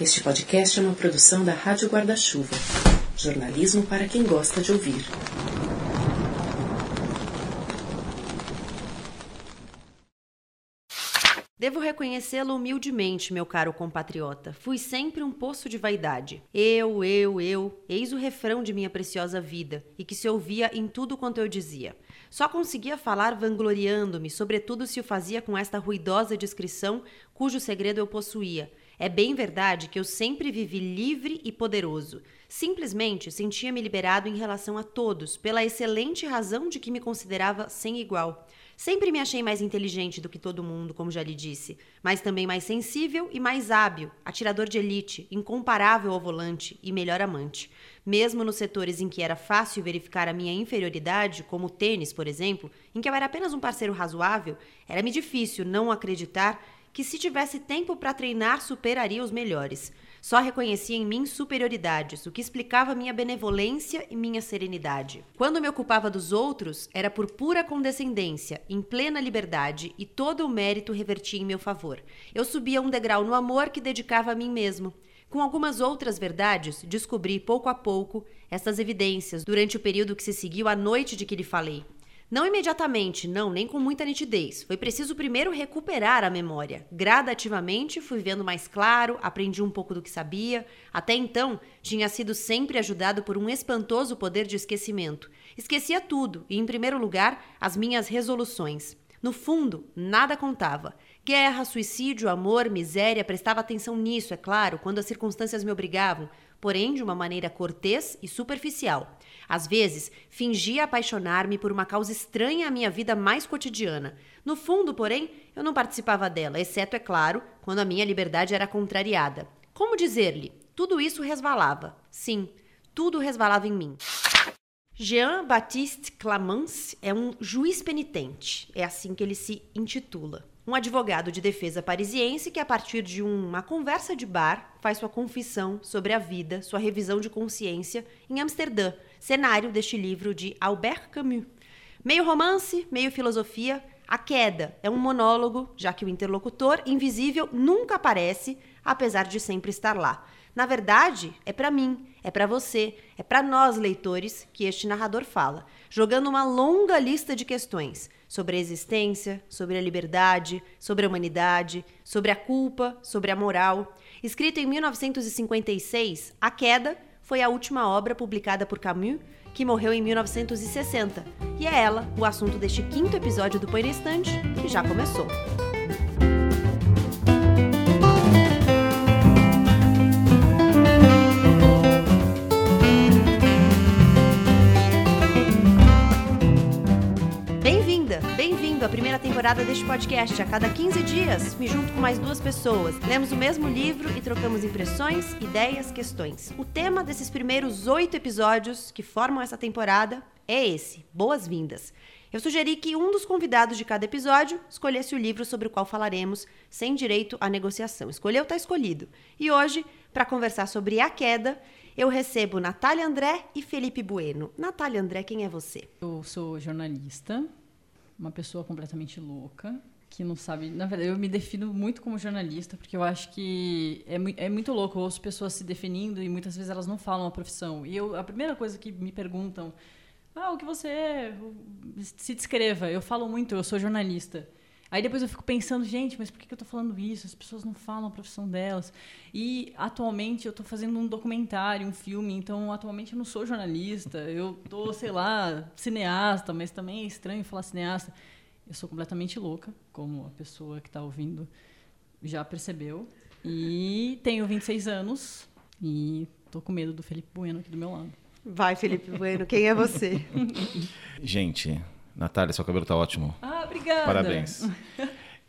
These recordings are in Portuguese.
Este podcast é uma produção da Rádio Guarda-Chuva. Jornalismo para quem gosta de ouvir. Devo reconhecê-lo humildemente, meu caro compatriota. Fui sempre um poço de vaidade. Eu, eu, eu, eis o refrão de minha preciosa vida, e que se ouvia em tudo quanto eu dizia. Só conseguia falar vangloriando-me, sobretudo se o fazia com esta ruidosa descrição cujo segredo eu possuía. É bem verdade que eu sempre vivi livre e poderoso. Simplesmente sentia-me liberado em relação a todos, pela excelente razão de que me considerava sem igual. Sempre me achei mais inteligente do que todo mundo, como já lhe disse, mas também mais sensível e mais hábil, atirador de elite, incomparável ao volante e melhor amante. Mesmo nos setores em que era fácil verificar a minha inferioridade, como o tênis, por exemplo, em que eu era apenas um parceiro razoável, era-me difícil não acreditar que se tivesse tempo para treinar superaria os melhores. Só reconhecia em mim superioridades, o que explicava minha benevolência e minha serenidade. Quando me ocupava dos outros, era por pura condescendência, em plena liberdade, e todo o mérito revertia em meu favor. Eu subia um degrau no amor que dedicava a mim mesmo. Com algumas outras verdades, descobri pouco a pouco estas evidências durante o período que se seguiu à noite de que lhe falei. Não imediatamente, não, nem com muita nitidez. Foi preciso primeiro recuperar a memória. Gradativamente fui vendo mais claro, aprendi um pouco do que sabia. Até então, tinha sido sempre ajudado por um espantoso poder de esquecimento. Esquecia tudo e, em primeiro lugar, as minhas resoluções. No fundo, nada contava. Guerra, suicídio, amor, miséria, prestava atenção nisso, é claro, quando as circunstâncias me obrigavam, porém de uma maneira cortês e superficial. Às vezes, fingia apaixonar-me por uma causa estranha à minha vida mais cotidiana. No fundo, porém, eu não participava dela, exceto, é claro, quando a minha liberdade era contrariada. Como dizer-lhe? Tudo isso resvalava. Sim, tudo resvalava em mim. Jean-Baptiste Clamence é um juiz penitente, é assim que ele se intitula. Um advogado de defesa parisiense que, a partir de uma conversa de bar, faz sua confissão sobre a vida, sua revisão de consciência em Amsterdã, cenário deste livro de Albert Camus. Meio romance, meio filosofia, A Queda é um monólogo, já que o interlocutor invisível nunca aparece, apesar de sempre estar lá. Na verdade, é para mim, é para você, é para nós leitores que este narrador fala, jogando uma longa lista de questões sobre a existência, sobre a liberdade, sobre a humanidade, sobre a culpa, sobre a moral. Escrito em 1956, A Queda foi a última obra publicada por Camus, que morreu em 1960. E é ela o assunto deste quinto episódio do Põe na Estante, que já começou. Temporada deste podcast. A cada 15 dias, me junto com mais duas pessoas. Lemos o mesmo livro e trocamos impressões, ideias, questões. O tema desses primeiros oito episódios que formam essa temporada é esse: boas-vindas. Eu sugeri que um dos convidados de cada episódio escolhesse o livro sobre o qual falaremos, sem direito à negociação. Escolheu, está escolhido. E hoje, para conversar sobre a queda, eu recebo Natália André e Felipe Bueno. Natália André, quem é você? Eu sou jornalista, uma pessoa completamente louca, que não sabe. Na verdade, eu me defino muito como jornalista, porque eu acho que é, mu é muito louco. Eu ouço pessoas se definindo e muitas vezes elas não falam a profissão. E eu, a primeira coisa que me perguntam. Ah, o que você é? Se descreva. Eu falo muito, eu sou jornalista. Aí depois eu fico pensando, gente, mas por que eu estou falando isso? As pessoas não falam a profissão delas. E atualmente eu estou fazendo um documentário, um filme, então atualmente eu não sou jornalista, eu tô, sei lá, cineasta, mas também é estranho falar cineasta. Eu sou completamente louca, como a pessoa que está ouvindo já percebeu. E tenho 26 anos e tô com medo do Felipe Bueno aqui do meu lado. Vai, Felipe Bueno, quem é você? Gente, Natália, seu cabelo tá ótimo. Ah, obrigada. Parabéns.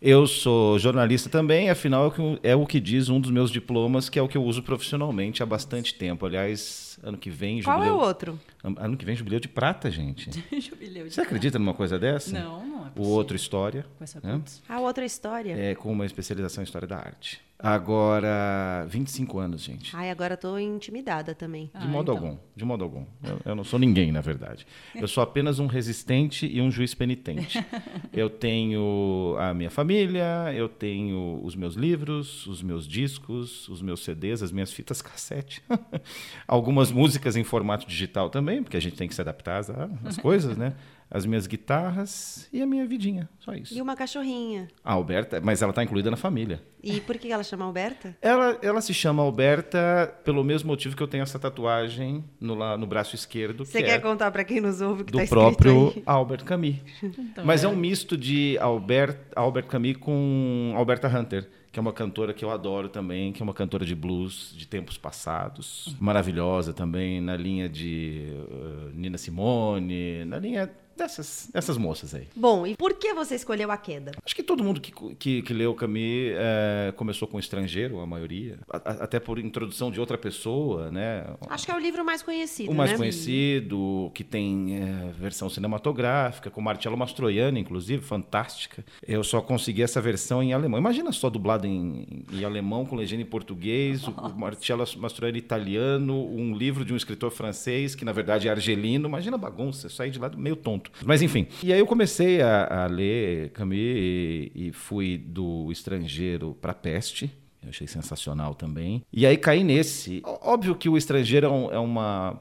Eu sou jornalista também, afinal é o, que, é o que diz um dos meus diplomas, que é o que eu uso profissionalmente há bastante tempo. Aliás, ano que vem, Qual jubileu... é o outro? Ano que vem, jubileu de prata, gente. Jubileu de Você acredita numa coisa dessa? Não, não é O possível. outro, História. Com essa né? A outra história. É, com uma especialização em História da Arte. Agora, 25 anos, gente. Ai, agora tô intimidada também. De Ah, modo então. algum, de modo algum. Eu, eu não sou ninguém, na verdade. Eu sou apenas um resistente e um juiz penitente. Eu tenho a minha família, eu tenho os meus livros, os meus discos, os meus CDs, as minhas fitas cassete. Algumas músicas em formato digital também, porque a gente tem que se adaptar às, às coisas, né? As minhas guitarras e a minha vidinha, só isso. E uma cachorrinha. A Alberta, mas ela está incluída na família. E por que ela chama Alberta? Ela, ela se chama Alberta pelo mesmo motivo que eu tenho essa tatuagem no, lá, no braço esquerdo, Você que quer é contar pra quem nos ouve que do tá próprio aí? Albert Camus. Então, Mas é um misto de Albert, Albert Camus com Alberta Hunter, que é uma cantora que eu adoro também, que é uma cantora de blues de tempos passados, maravilhosa também, na linha de uh, Nina Simone, na linha dessas, dessas moças aí. Bom, e por que você escolheu a queda? Acho que todo mundo que, que, que leu Camus é, começou com estrangeiro, a maioria, A- a- até por introdução de outra pessoa, né? Acho que é o livro mais conhecido, O mais né? conhecido, que tem é, versão cinematográfica, com Marcello Mastroianni, inclusive, fantástica. Eu só consegui essa versão em alemão. Imagina só dublado em, em alemão, com legenda em português, o, o Marcello Mastroianni italiano, um livro de um escritor francês, que na verdade é argelino. Imagina a bagunça, eu saí de lá meio tonto. Mas enfim. E aí eu comecei a, a ler Camus e, e fui do estrangeiro para Peste. Eu achei sensacional também. E aí caí nesse. Óbvio que o estrangeiro é, um- é uma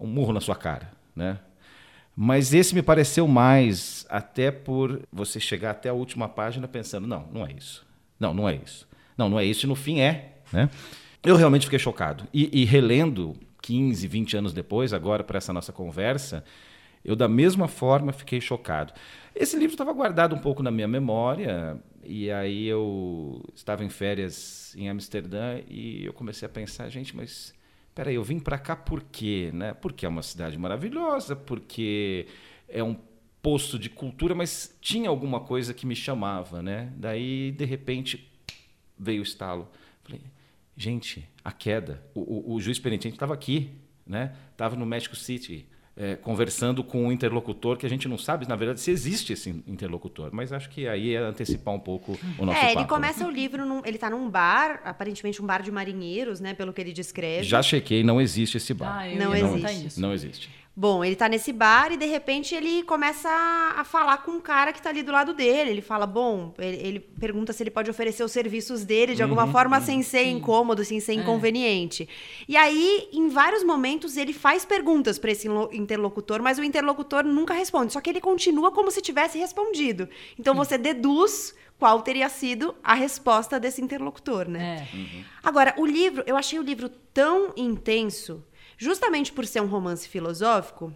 um murro na sua cara, né? Mas esse me pareceu mais, até por você chegar até a última página pensando, não, não é isso. Não, não é isso. Não, não é isso. E no fim é, né? Eu realmente fiquei chocado. E, e relendo 15, 20 anos depois, agora para essa nossa conversa, eu da mesma forma fiquei chocado. Esse livro estava guardado um pouco na minha memória, e aí eu estava em férias em Amsterdã e eu comecei a pensar, gente, mas peraí, eu vim para cá por quê? Né? Porque é uma cidade maravilhosa, porque é um posto de cultura, mas tinha alguma coisa que me chamava, né? Daí, de repente, veio o estalo. Falei, gente, a queda. O, o, o juiz penitente estava aqui, né? Estava no México City, é, conversando com um interlocutor que a gente não sabe, na verdade, se existe esse interlocutor. Mas acho que aí é antecipar um pouco o nosso É, papo. ele né? começa o livro, num- ele tá num bar, aparentemente um bar de marinheiros, né, pelo que ele descreve. Já chequei, não existe esse bar. Ah, eu Não perguntar existe. isso. Não existe. Bom, ele tá nesse bar e de repente ele começa a, falar com um cara que tá ali do lado dele. Ele fala, bom, ele, ele pergunta se ele pode oferecer os serviços dele de alguma forma sem ser incômodo, sem ser inconveniente. E aí, em vários momentos, ele faz perguntas para esse interlocutor, mas o interlocutor nunca responde. Só que ele continua como se tivesse respondido. Então você deduz qual teria sido a resposta desse interlocutor, né? É. Agora, o livro, eu achei o livro tão intenso, justamente por ser um romance filosófico.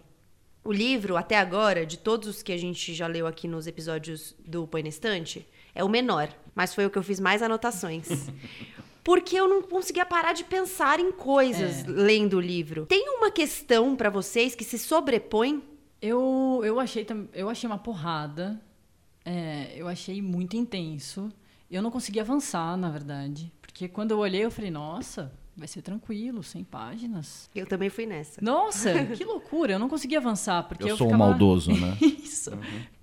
O livro, até agora, de todos os que a gente já leu aqui nos episódios do Põe na Estante, é o menor, mas foi o que eu fiz mais anotações. Porque eu não conseguia parar de pensar em coisas lendo o livro. Tem uma questão pra vocês que se sobrepõe? Eu, eu, achei, eu achei uma porrada. É, eu achei muito intenso. Eu não consegui avançar, na verdade. Porque quando eu olhei, eu falei, nossa, vai ser tranquilo, 100 páginas. Eu também fui nessa. Nossa, que loucura! Eu não consegui avançar. Porque Eu, eu, sou um ficava... maldoso, né? Isso.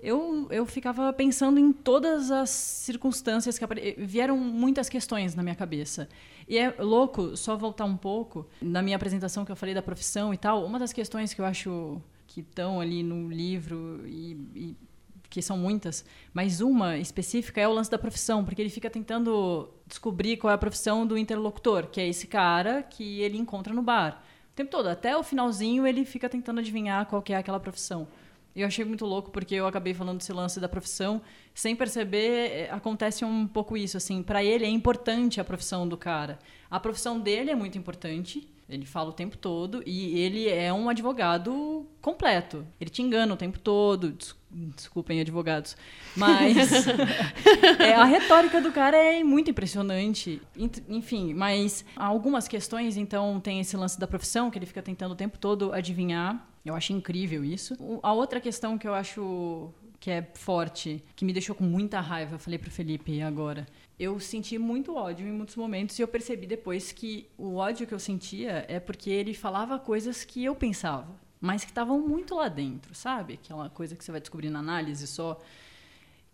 Eu, eu ficava pensando em todas as circunstâncias que apare... vieram muitas questões na minha cabeça. E é louco, só voltar um pouco, na minha apresentação que eu falei da profissão e tal, uma das questões que eu acho que estão ali no livro e, e que são muitas, mas uma específica é o lance da profissão, porque ele fica tentando descobrir qual é a profissão do interlocutor, que é esse cara que ele encontra no bar. O tempo todo, até o finalzinho, ele fica tentando adivinhar qual que é aquela profissão. Eu achei muito louco porque eu acabei falando desse lance da profissão, sem perceber, eh, acontece um pouco isso assim, para ele é importante a profissão do cara. A profissão dele é muito importante, ele fala o tempo todo e ele é um advogado completo. Ele te engana o tempo todo. des- Desculpem, advogados. Mas é, a retórica do cara é muito impressionante. Enfim, mas algumas questões, então, tem esse lance da profissão, que ele fica tentando o tempo todo adivinhar. Eu acho incrível isso. A outra questão que eu acho que é forte, que me deixou com muita raiva, eu falei pro Felipe agora. Eu senti muito ódio em muitos momentos e eu percebi depois que o ódio que eu sentia é porque ele falava coisas que eu pensava, mas que estavam muito lá dentro, sabe? Aquela coisa que você vai descobrir na análise só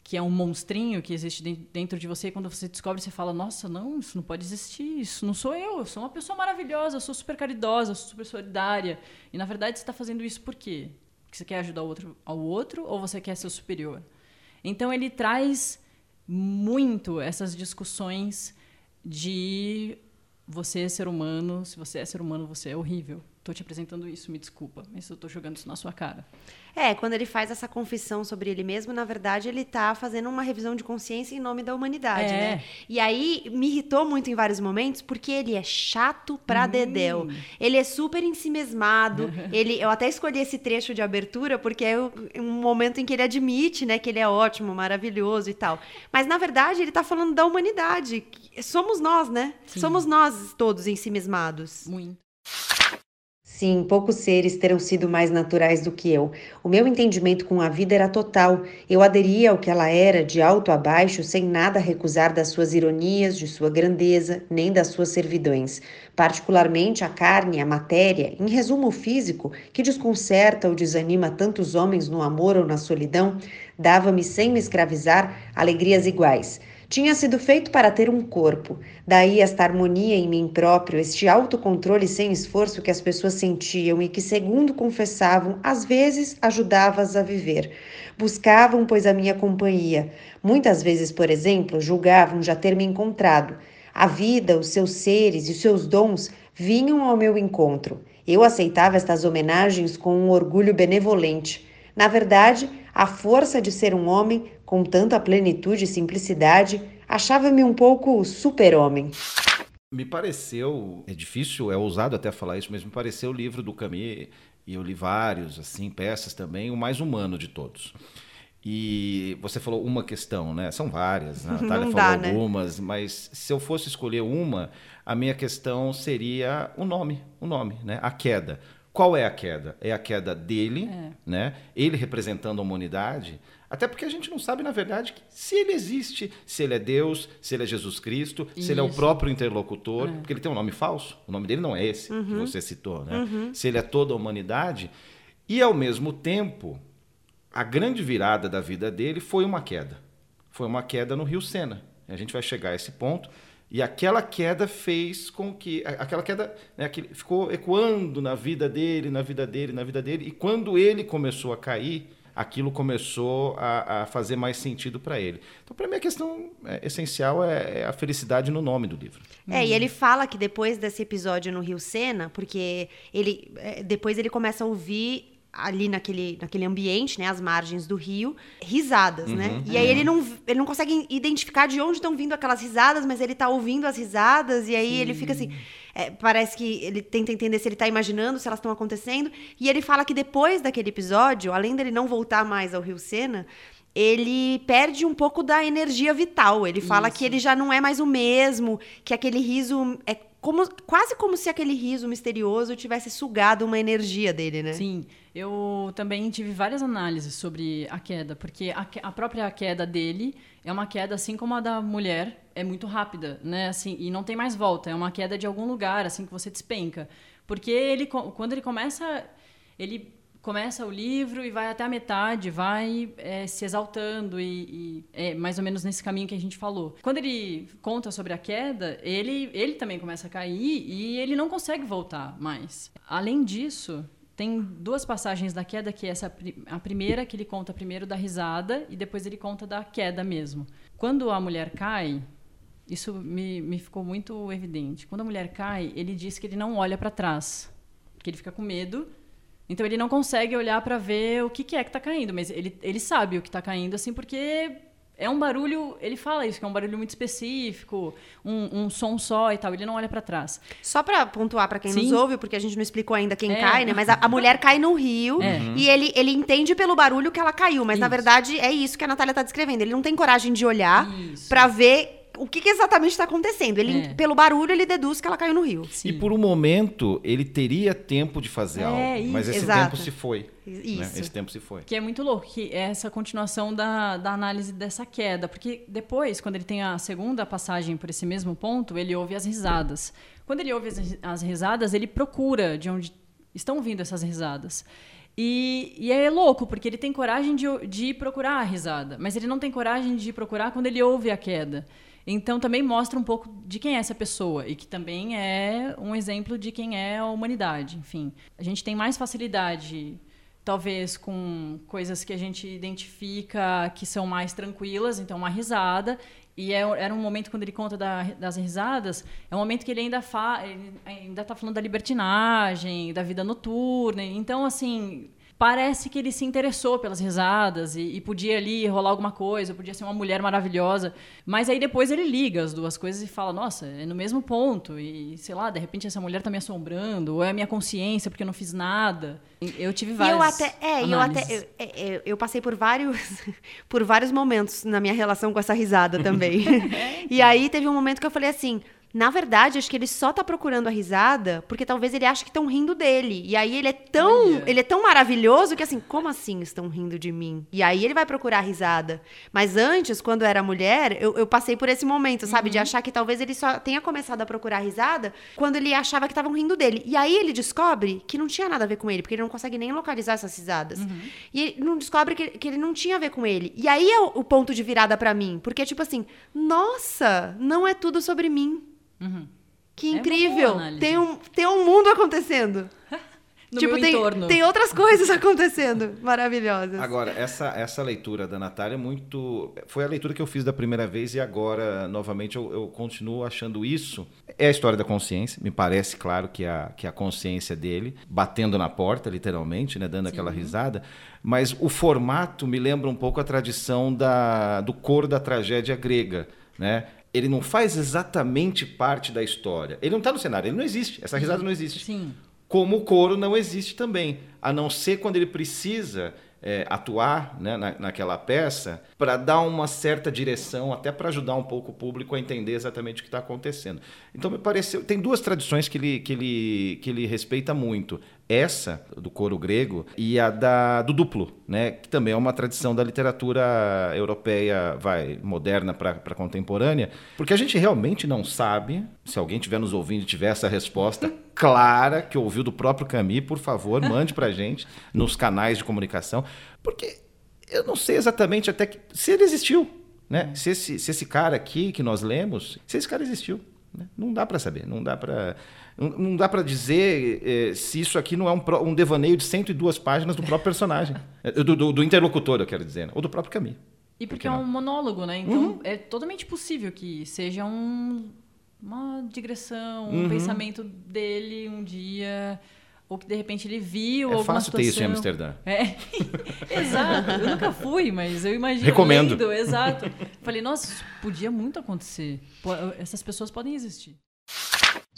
que é um monstrinho que existe dentro de você, e quando você descobre, você fala: Nossa, não, isso não pode existir, isso não sou eu, eu sou uma pessoa maravilhosa, sou super caridosa, sou super solidária. E na verdade você está fazendo isso por quê? Porque você quer ajudar o outro ao outro ou você quer ser superior? Então ele traz muito essas discussões de você é ser humano, se você é ser humano, você é horrível. Estou te apresentando isso, me desculpa, mas eu estou jogando isso na sua cara. É, quando ele faz essa confissão sobre ele mesmo, na verdade, ele está fazendo uma revisão de consciência em nome da humanidade, é. né? E aí me irritou muito em vários momentos, porque ele é chato pra hum. dedéu. Ele é super ensimesmado. ele, eu até escolhi esse trecho de abertura, porque é um momento em que ele admite, né, que ele é ótimo, maravilhoso e tal. Mas, na verdade, ele está falando da humanidade. Somos nós, né? Sim. Somos nós todos ensimesmados. Muito. Sim, poucos seres terão sido mais naturais do que eu. O meu entendimento com a vida era total. Eu aderia ao que ela era, de alto a baixo, sem nada recusar das suas ironias, de sua grandeza, nem das suas servidões. Particularmente a carne, a matéria, em resumo o físico, que desconcerta ou desanima tantos homens no amor ou na solidão, dava-me, sem me escravizar, alegrias iguais. Tinha sido feito para ter um corpo, daí esta harmonia em mim próprio, este autocontrole sem esforço que as pessoas sentiam e que, segundo confessavam, às vezes ajudava-as a viver. Buscavam, pois, a minha companhia. Muitas vezes, por exemplo, julgavam já ter me encontrado. A vida, os seus seres e os seus dons vinham ao meu encontro. Eu aceitava estas homenagens com um orgulho benevolente. Na verdade, a força de ser um homem com tanta plenitude e simplicidade, achava-me um pouco super-homem. Me pareceu, é difícil, é ousado até falar isso, mas me pareceu o livro do Camus, e eu li vários, assim, peças também, o mais humano de todos. E você falou uma questão, né? São várias, né? a Natália falou né? algumas, mas se eu fosse escolher uma, a minha questão seria o nome, o nome, né? A queda. Qual é a queda? É a queda dele, é. né? Ele representando a humanidade, até porque a gente não sabe, na verdade, se ele existe, se ele é Deus, se ele é Jesus Cristo, Isso. se ele é o próprio interlocutor, é. porque ele tem um nome falso. O nome dele não é esse uhum. que você citou, né? Uhum. Se ele é toda a humanidade. E, ao mesmo tempo, a grande virada da vida dele foi uma queda. Foi uma queda no Rio Sena. A gente vai chegar a esse ponto. E aquela queda fez com que. Aquela queda né, ficou ecoando na vida dele, na vida dele, na vida dele. E quando ele começou a cair aquilo começou a, a fazer mais sentido para ele. Então, para mim, a questão é, essencial é, é, a felicidade no nome do livro. É, e ele fala que depois desse episódio no Rio Sena, porque ele é, depois ele começa a ouvir ali naquele, naquele ambiente, né, às margens do rio, risadas, né? uhum, né? E aí ele não, ele não consegue identificar de onde estão vindo aquelas risadas, mas ele tá ouvindo as risadas, e aí Sim. ele fica assim. É, parece que ele tenta entender se ele está imaginando, se elas estão acontecendo. E ele fala que depois daquele episódio, além dele não voltar mais ao Rio Sena, ele perde um pouco da energia vital. Ele fala Isso. que ele já não é mais o mesmo, que aquele riso é como, quase como se aquele riso misterioso tivesse sugado uma energia dele, né? Sim. Eu também tive várias análises sobre a queda, porque a, a própria queda dele é uma queda assim como a da mulher, é muito rápida, né? Assim, e não tem mais volta, é uma queda de algum lugar, assim que você despenca. Porque ele quando ele começa, ele começa o livro e vai até a metade, vai é, se exaltando e, e, é mais ou menos nesse caminho que a gente falou. Quando ele conta sobre a queda, ele, ele também começa a cair e ele não consegue voltar mais. Além disso, tem duas passagens da queda, que é essa, a primeira, que ele conta primeiro da risada, e depois ele conta da queda mesmo. Quando a mulher cai, isso me, me ficou muito evidente. Quando a mulher cai, ele diz que ele não olha para trás, que ele fica com medo. Então ele não consegue olhar para ver o que, que é que está caindo, mas ele, ele sabe o que está caindo, assim, porque é um barulho, ele fala isso, que é um barulho muito específico, um, um som só e tal, ele não olha para trás. Só para pontuar para quem Sim. nos ouve, porque a gente não explicou ainda quem é. cai, né? Mas a, a, mulher cai no rio é. e ele, ele entende pelo barulho que ela caiu, mas isso. na verdade é isso que a Natália tá descrevendo. Ele não tem coragem de olhar para ver o que, que exatamente está acontecendo. Ele, é. Pelo barulho, ele deduz que ela caiu no rio. Sim. E por um momento, ele teria tempo de fazer é, algo, isso. mas esse Exato. tempo se foi. Né? Esse tempo se foi. Que é muito louco, que é essa continuação da, da análise dessa queda. Porque depois, quando ele tem a segunda passagem por esse mesmo ponto, ele ouve as risadas. Quando ele ouve as, as risadas, ele procura de onde estão vindo essas risadas. E, e é louco, porque ele tem coragem de, de procurar a risada, mas ele não tem coragem de procurar quando ele ouve a queda. Então também mostra um pouco de quem é essa pessoa e que também é um exemplo de quem é a humanidade. Enfim, a gente tem mais facilidade, talvez, com coisas que a gente identifica que são mais tranquilas, então uma risada. E é, era um momento quando ele conta da, das risadas, é um momento que ele ainda fa, ele ainda está falando da libertinagem, da vida noturna. Então, assim, parece que ele se interessou pelas risadas e, e, podia ali rolar alguma coisa, podia ser uma mulher maravilhosa. Mas aí depois ele liga as duas coisas e fala: nossa, é no mesmo ponto. E sei lá, de repente essa mulher tá me assombrando, ou é a minha consciência porque eu não fiz nada. Eu tive várias. eu até, é, eu até. Eu, eu, é, é, eu, passei por vários, por vários momentos na minha relação com essa risada também. É. e aí teve um momento que eu falei assim. Na verdade, acho que ele só tá procurando a risada porque talvez ele ache que estão rindo dele. E aí ele é tão, ele é tão maravilhoso que assim, como assim estão rindo de mim? E aí ele vai procurar a risada. Mas antes, quando eu era mulher, eu, eu passei por esse momento, sabe? Uhum. De achar que talvez ele só tenha começado a procurar a risada quando ele achava que estavam rindo dele. E aí ele descobre que não tinha nada a ver com ele, porque ele não consegue nem localizar essas risadas. Uhum. E ele não descobre que, que ele não tinha a ver com ele. E aí é o, o ponto de virada para mim. Porque, tipo assim, nossa, não é tudo sobre mim. Uhum. Que é incrível! É tem, um, tem um mundo acontecendo. no tipo, tem, entorno. tem outras coisas acontecendo maravilhosas. Agora, essa, essa leitura da Natália é muito. Foi a leitura que eu fiz da primeira vez e agora, novamente, eu, eu continuo achando isso. É a história da consciência, me parece claro que a, que a consciência dele, batendo na porta, literalmente, né, dando Sim. aquela risada. Mas o formato me lembra um pouco a tradição da, do coro da tragédia grega. Né? Ele não faz exatamente parte da história. Ele não está no cenário, ele não existe. Essa risada não existe. Sim. Como o coro não existe também. A não ser quando ele precisa é, atuar né, na, naquela peça para dar uma certa direção, até para ajudar um pouco o público a entender exatamente o que está acontecendo. Então, me pareceu. Tem duas tradições que ele, que ele, que ele respeita muito essa do coro grego e a da, do duplo, né, que também é uma tradição da literatura europeia, vai moderna para contemporânea, porque a gente realmente não sabe. Se alguém estiver nos ouvindo e tiver essa resposta clara que ouviu do próprio Camus, por favor, mande para gente nos canais de comunicação, porque eu não sei exatamente até que, se ele existiu, né? Se esse, se esse cara aqui que nós lemos, se esse cara existiu, né? não dá para saber, não dá para não dá para dizer eh, se isso aqui não é um, um, devaneio de 102 páginas do próprio personagem. Eh, do, do, do, interlocutor, eu quero dizer, né? ou do próprio Camus. E porque é um monólogo, né? Então uhum. é totalmente possível que seja um, uma digressão, um uhum. pensamento dele um dia ou que de repente ele viu é alguma fácil situação. ter isso em Amsterdã. É, exato. Eu nunca fui, mas eu imagino. Recomendo. Lendo, exato. Falei, nossa, isso podia muito acontecer. Essas pessoas podem existir.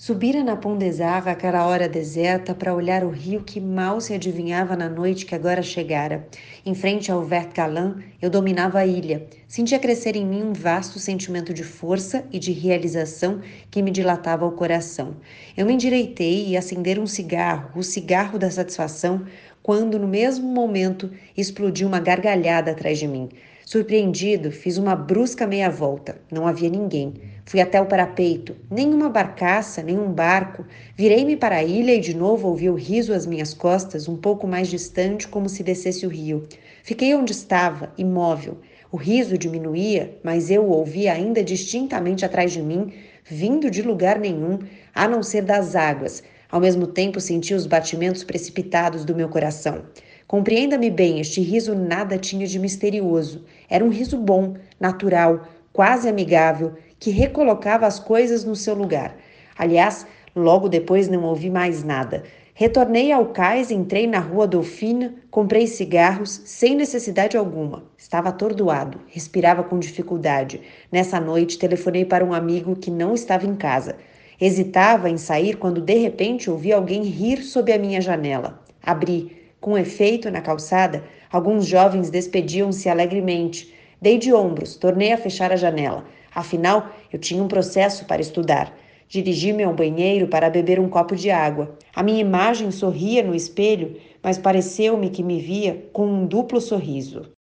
Subira na Pondesava aquela hora deserta para olhar o rio que mal se adivinhava na noite que agora chegara. Em frente ao Vert Galan, eu dominava a ilha. Sentia crescer em mim um vasto sentimento de força e de realização que me dilatava o coração. Eu me endireitei e acender um cigarro, o cigarro da satisfação, quando no mesmo momento explodiu uma gargalhada atrás de mim. Surpreendido, fiz uma brusca meia volta. Não havia ninguém. Fui até o parapeito. Nenhuma barcaça, nenhum barco. Virei-me para a ilha e de novo ouvi o riso às minhas costas, um pouco mais distante, como se descesse o rio. Fiquei onde estava, imóvel. O riso diminuía, mas eu o ouvia ainda distintamente atrás de mim, vindo de lugar nenhum, a não ser das águas. Ao mesmo tempo senti os batimentos precipitados do meu coração. Compreenda-me bem, este riso nada tinha de misterioso. Era um riso bom, natural, quase amigável, que recolocava as coisas no seu lugar. Aliás, logo depois não ouvi mais nada. Retornei ao cais, entrei na rua Dauphine, comprei cigarros sem necessidade alguma. Estava atordoado, respirava com dificuldade. Nessa noite, telefonei para um amigo que não estava em casa. Hesitava em sair quando de repente ouvi alguém rir sob a minha janela. Abri. Com efeito, na calçada, alguns jovens despediam-se alegremente. Dei de ombros, tornei a fechar a janela. Afinal, eu tinha um processo para estudar. Dirigi-me ao banheiro para beber um copo de água. A minha imagem sorria no espelho, mas pareceu-me que me via com um duplo sorriso.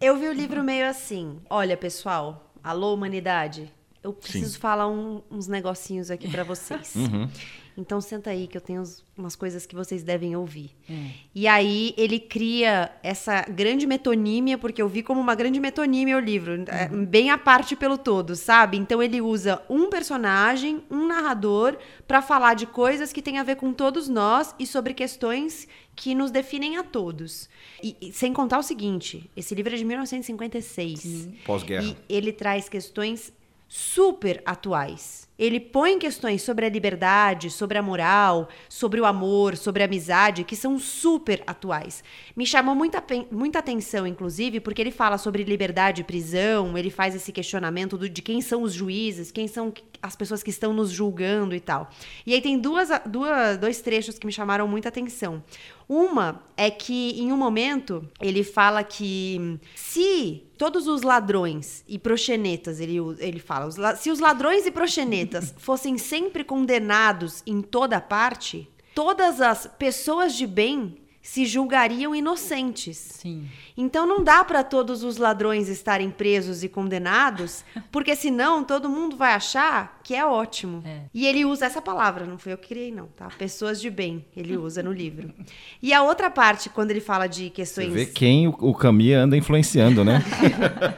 Eu vi o livro meio assim: olha, pessoal, alô, humanidade. eu preciso Sim. falar um, uns negocinhos aqui para vocês. Uhum. Então senta aí que eu tenho umas coisas que vocês devem ouvir. É. E aí ele cria essa grande metonímia, porque eu vi como uma grande metonímia o livro, é, uhum. bem à parte pelo todo, sabe? Então ele usa um personagem, um narrador, para falar de coisas que têm a ver com todos nós e sobre questões que nos definem a todos. E, e sem contar o seguinte, esse livro é de 1956. Pós-guerra. E ele traz questões super atuais. Ele põe questões sobre a liberdade, sobre a moral, sobre o amor, sobre a amizade, que são super atuais. Me chamou muita, muita atenção, inclusive, porque ele fala sobre liberdade e prisão, ele faz esse questionamento do, de quem são os juízes, quem são as pessoas que estão nos julgando e tal. E aí tem duas, duas, dois trechos que me chamaram muita atenção. Uma é que, em um momento, ele fala que se todos os ladrões e proxenetas, ele, ele fala, os, se os ladrões e proxenetas fossem sempre condenados em toda parte, todas as pessoas de bem se julgariam inocentes. Sim. Então não dá para todos os ladrões estarem presos e condenados, porque senão todo mundo vai achar que é ótimo. É. E ele usa essa palavra, não foi eu que criei não, tá? Pessoas de bem, ele usa no livro. E a outra parte, quando ele fala de questões Você vê quem o, o Camille anda influenciando, né?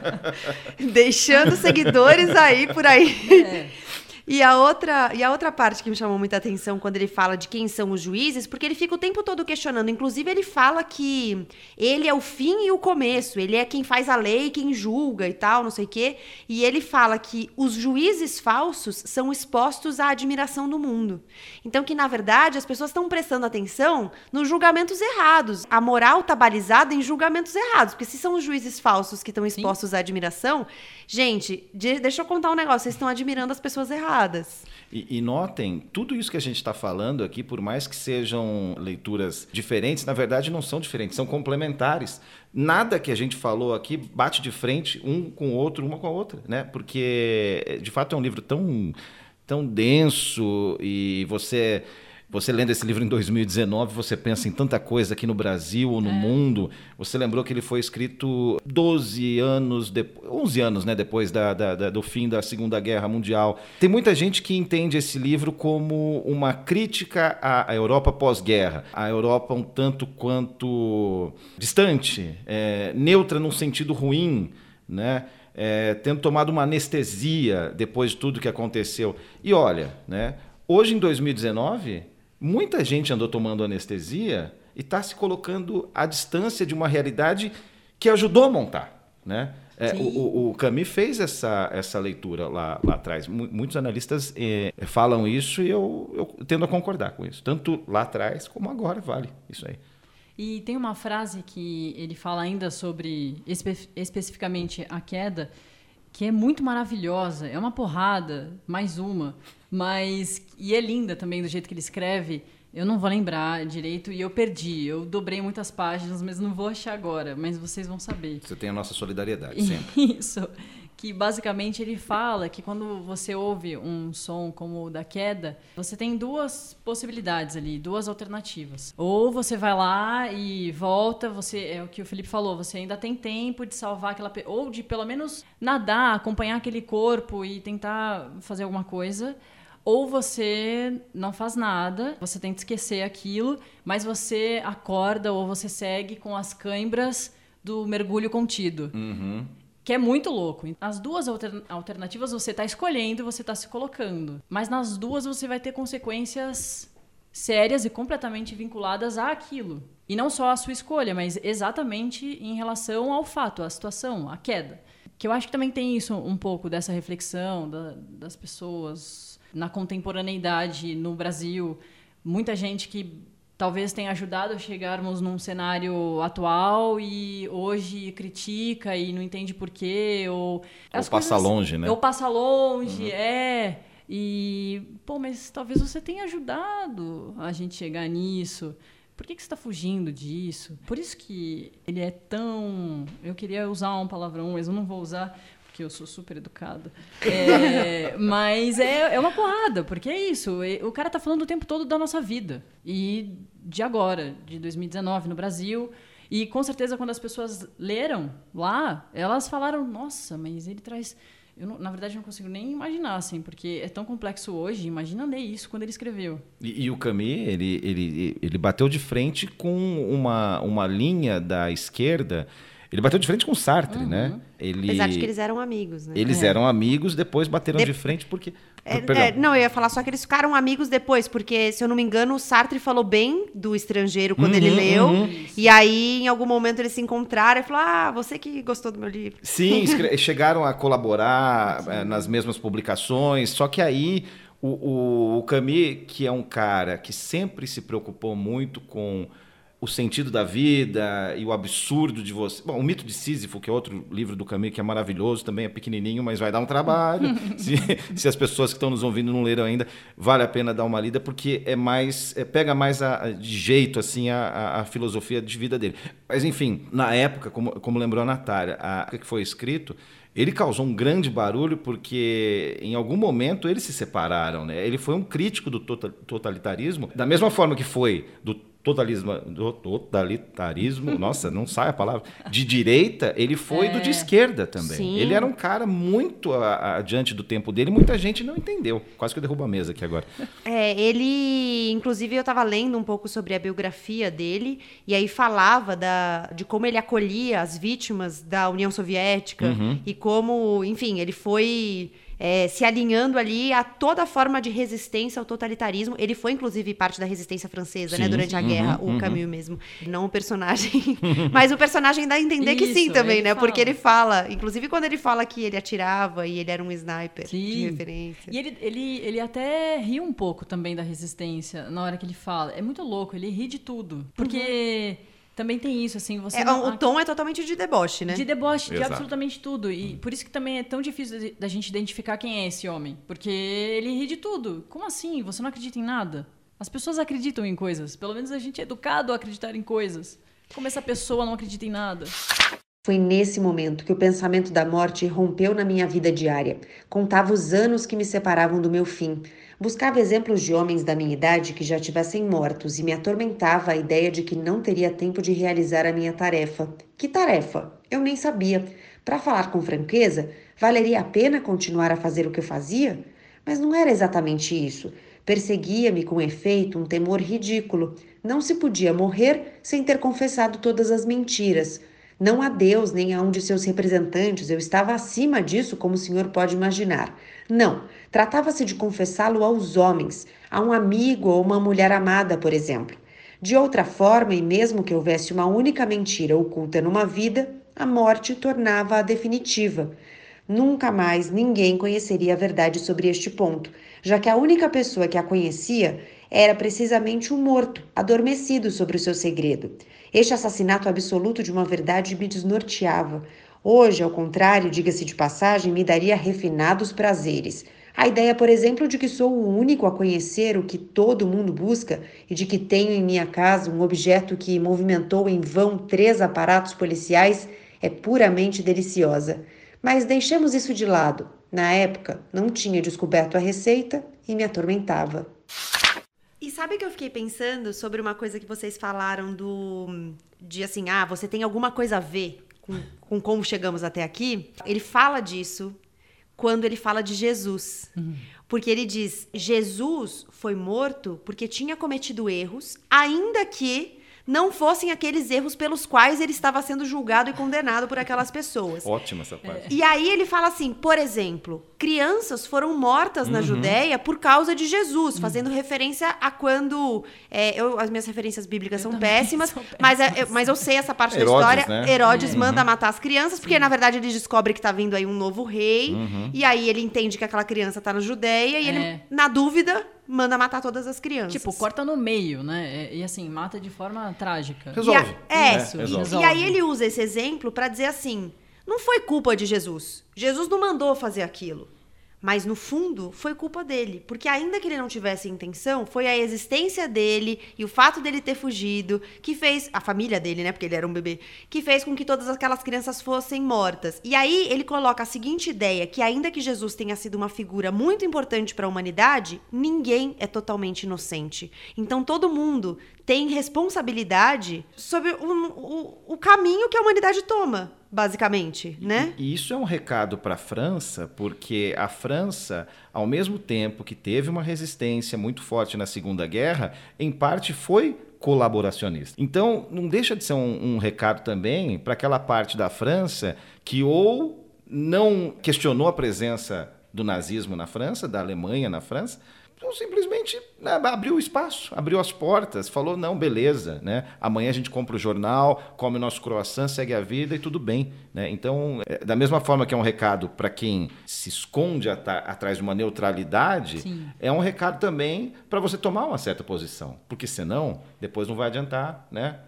Deixando seguidores aí por aí. É. E a outra, e a outra parte que me chamou muita atenção quando ele fala de quem são os juízes, porque ele fica o tempo todo questionando. Inclusive, ele fala que ele é o fim e o começo, ele é quem faz a lei, quem julga e tal, não sei o quê. E ele fala que os juízes falsos são expostos à admiração do mundo. Então, que na verdade as pessoas estão prestando atenção nos julgamentos errados. A moral está balizada em julgamentos errados, porque se são os juízes falsos que estão expostos Sim. à admiração, gente, deixa eu contar um negócio, vocês estão admirando as pessoas erradas erradas. E, e notem, tudo isso que a gente está falando aqui, por mais que sejam leituras diferentes, na verdade não são diferentes, são complementares. Nada que a gente falou aqui bate de frente um com o outro, uma com a outra, né? Porque de fato é um livro tão tão denso e você você lendo esse livro em 2019, você pensa em tanta coisa aqui no Brasil ou no é. mundo. Você lembrou que ele foi escrito 12 anos, depois, 11 anos né, depois da, da, da, do fim da Segunda Guerra Mundial. Tem muita gente que entende esse livro como uma crítica à, à Europa pós-guerra. A Europa um tanto quanto distante, é, neutra num sentido ruim, né? É, tendo tomado uma anestesia depois de tudo que aconteceu. E olha, né, hoje em 2019 Muita gente andou tomando anestesia e está se colocando à distância de uma realidade que ajudou a montar. Né? É, o, o Camus fez essa, essa leitura lá, lá atrás. Muitos analistas é, falam isso e eu, eu tendo a concordar com isso. Tanto lá atrás como agora vale isso aí. E tem uma frase que ele fala ainda sobre espe especificamente a queda, que é muito maravilhosa. É uma porrada, mais uma. Mas. E é linda também do jeito que ele escreve. Eu não vou lembrar direito e eu perdi. Eu dobrei muitas páginas, mas não vou achar agora. Mas vocês vão saber. Você tem a nossa solidariedade sempre. Isso que basicamente ele fala que quando você ouve um som como o da queda, você tem duas possibilidades ali, duas alternativas. Ou você vai lá e volta, você é o que o Felipe falou, você ainda tem tempo de salvar aquela ou de pelo menos nadar, acompanhar aquele corpo e tentar fazer alguma coisa. Ou você não faz nada, você tenta esquecer aquilo, mas você acorda ou você segue com as câimbras do mergulho contido. Uhum que é muito louco. As duas alternativas você está escolhendo, você está se colocando. Mas nas duas você vai ter consequências sérias e completamente vinculadas àquilo. E não só à sua escolha, mas exatamente em relação ao fato, à situação, à queda. Que eu acho que também tem isso um pouco dessa reflexão da, das pessoas na contemporaneidade no Brasil. Muita gente que talvez tenha ajudado a chegarmos num cenário atual e hoje critica e não entende por quê ou, ou passa longe, né? Ou passa longe, uhum. é. E, pô, mas talvez você tenha ajudado a gente chegar nisso. Por que, que você está fugindo disso? Por isso que ele é tão. Eu queria usar um palavrão, mas eu não vou usar, porque eu sou super educada. É, mas é, é uma porrada, porque é isso. O cara tá falando o tempo todo da nossa vida. E de agora, de 2019 no Brasil. E com certeza, quando as pessoas leram lá, elas falaram: nossa, mas ele traz Eu, não, na verdade, não consigo nem imaginar, assim, porque é tão complexo hoje. Imagina ler isso quando ele escreveu. E, e, o Camus, ele, ele, ele bateu de frente com uma, uma linha da esquerda. Ele bateu de frente com Sartre, uhum. né? Ele, Apesar de que eles eram amigos, né? Eles é. eram amigos, depois bateram de, de frente porque... É, é, não, eu ia falar só que eles ficaram amigos depois, porque, se eu não me engano, o Sartre falou bem do estrangeiro quando uhum, ele leu. Uhum. E aí, em algum momento, eles se encontraram e falou: Ah, você que gostou do meu livro. Sim, chegaram a colaborar é, nas mesmas publicações, só que aí o, o, o Camus, que é um cara que sempre se preocupou muito com o sentido da vida e o absurdo de você. Bom, o mito de Sísifo, que é outro livro do Camus que é maravilhoso, também é pequenininho, mas vai dar um trabalho. se, se, as pessoas que estão nos ouvindo não leram ainda, vale a pena dar uma lida porque é mais é, pega mais a, a, de jeito assim a, a, filosofia de vida dele. Mas enfim, na época, como, como lembrou a Natália, a que foi escrito ele causou um grande barulho porque em algum momento eles se separaram, né? Ele foi um crítico do tota-, totalitarismo, da mesma forma que foi do totalismo, totalitarismo, nossa, não sai a palavra, de direita, ele foi é. do de é. esquerda também. Sim. Ele era um cara muito adiante do tempo dele, muita gente não entendeu. Quase que eu derrubo a mesa aqui agora. É, ele, inclusive, eu estava lendo um pouco sobre a biografia dele, e aí falava da, de como ele acolhia as vítimas da União Soviética, uhum. e como, enfim, ele foi é, se alinhando ali a toda forma de resistência ao totalitarismo. Ele foi, inclusive, parte da resistência francesa, né, sim, né? Durante a uhum, guerra, o uhum. Camus mesmo. Não o personagem. mas o personagem dá a entender Isso, que sim também, né? Fala. Porque ele fala, inclusive quando ele fala que ele atirava e ele era um sniper sim. de referência. E ele, ele, ele até ri um pouco também da resistência na hora que ele fala. É muito louco, ele ri de tudo. Porque. Uhum também tem isso, assim, você... É, não... O tom é totalmente de deboche, né? De deboche, Exato. de absolutamente tudo. E hum. por isso que também é tão difícil da gente identificar quem é esse homem. Porque ele ri de tudo. Como assim? Você não acredita em nada? As pessoas acreditam em coisas. Pelo menos a gente é educado a acreditar em coisas. Como essa pessoa não acredita em nada? Foi nesse momento que o pensamento da morte rompeu na minha vida diária. Contava os anos que me separavam do meu fim. Buscava exemplos de homens da minha idade que já tivessem mortos e me atormentava a ideia de que não teria tempo de realizar a minha tarefa. Que tarefa? Eu nem sabia. Para falar com franqueza, valeria a pena continuar a fazer o que eu fazia? Mas não era exatamente isso. Perseguia-me com efeito um temor ridículo. Não se podia morrer sem ter confessado todas as mentiras. Não a Deus nem a um de seus representantes, eu estava acima disso, como o senhor pode imaginar. Não, tratava-se de confessá-lo aos homens, a um amigo ou uma mulher amada, por exemplo. De outra forma, e mesmo que houvesse uma única mentira oculta numa vida, a morte tornava-a definitiva. Nunca mais ninguém conheceria a verdade sobre este ponto, já que a única pessoa que a conhecia era precisamente um morto, adormecido sobre o seu segredo. Este assassinato absoluto de uma verdade me desnorteava. Hoje, ao contrário, diga-se de passagem, me daria refinados prazeres. A ideia, por exemplo, de que sou o único a conhecer o que todo mundo busca e de que tenho em minha casa um objeto que movimentou em vão três aparatos policiais é puramente deliciosa. Mas deixemos isso de lado. Na época, não tinha descoberto a receita e me atormentava. E sabe que eu fiquei pensando sobre uma coisa que vocês falaram do de assim, ah, você tem alguma coisa a ver com, com como chegamos até aqui, ele fala disso quando ele fala de Jesus. Uhum. Porque ele diz: Jesus foi morto porque tinha cometido erros, ainda que não fossem aqueles erros pelos quais ele estava sendo julgado e condenado por aquelas pessoas. Ótima essa parte. E aí ele fala assim, por exemplo, crianças foram mortas na uhum. Judéia por causa de Jesus, fazendo uhum. referência a quando é, eu, as minhas referências bíblicas são péssimas, são péssimas, mas, é, eu, mas eu sei essa parte Herodes, da história. Né? Herodes uhum. manda matar as crianças porque na verdade ele descobre que está vindo aí um novo rei uhum. e aí ele entende que aquela criança está na Judéia e é. ele na dúvida manda matar todas as crianças. Tipo, corta no meio, né? E, assim, mata de forma trágica. Resolve. A, é, Isso, é resolve. E, aí ele usa esse exemplo para dizer assim: não foi culpa de Jesus. Jesus não mandou fazer aquilo. Mas no fundo, foi culpa dele, porque ainda que ele não tivesse intenção, foi a existência dele e o fato dele ter fugido que fez a família dele, né, porque ele era um bebê, que fez com que todas aquelas crianças fossem mortas. E aí ele coloca a seguinte ideia, que ainda que Jesus tenha sido uma figura muito importante para a humanidade, ninguém é totalmente inocente. Então todo mundo tem responsabilidade sobre o, o, o caminho que a humanidade toma basicamente, né? E isso é um recado para a França, porque a França, ao mesmo tempo que teve uma resistência muito forte na Segunda Guerra, em parte foi colaboracionista. Então, não deixa de ser um, um recado também para aquela parte da França que ou não questionou a presença do nazismo na França, da Alemanha na França, então, simplesmente né, abriu o espaço, abriu as portas, falou: não, beleza, né? amanhã a gente compra o jornal, come o nosso croissant, segue a vida e tudo bem. Né? Então, é, da mesma forma que é um recado para quem se esconde atrás de uma neutralidade, Sim. é um recado também para você tomar uma certa posição, porque senão depois não vai adiantar né?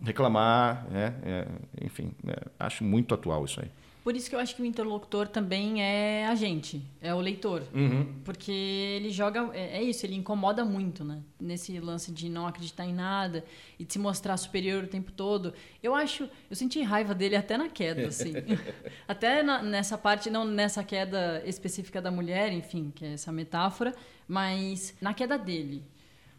reclamar, né? É, enfim, é, acho muito atual isso aí. Por isso que eu acho que o interlocutor também é a gente, é o leitor. Uhum. Porque ele joga. É, é, isso, ele incomoda muito, né? Nesse lance de não acreditar em nada e de se mostrar superior o tempo todo. Eu acho. Eu senti raiva dele até na queda, assim. até na, nessa parte, não nessa queda específica da mulher, enfim, que é essa metáfora, mas na queda dele.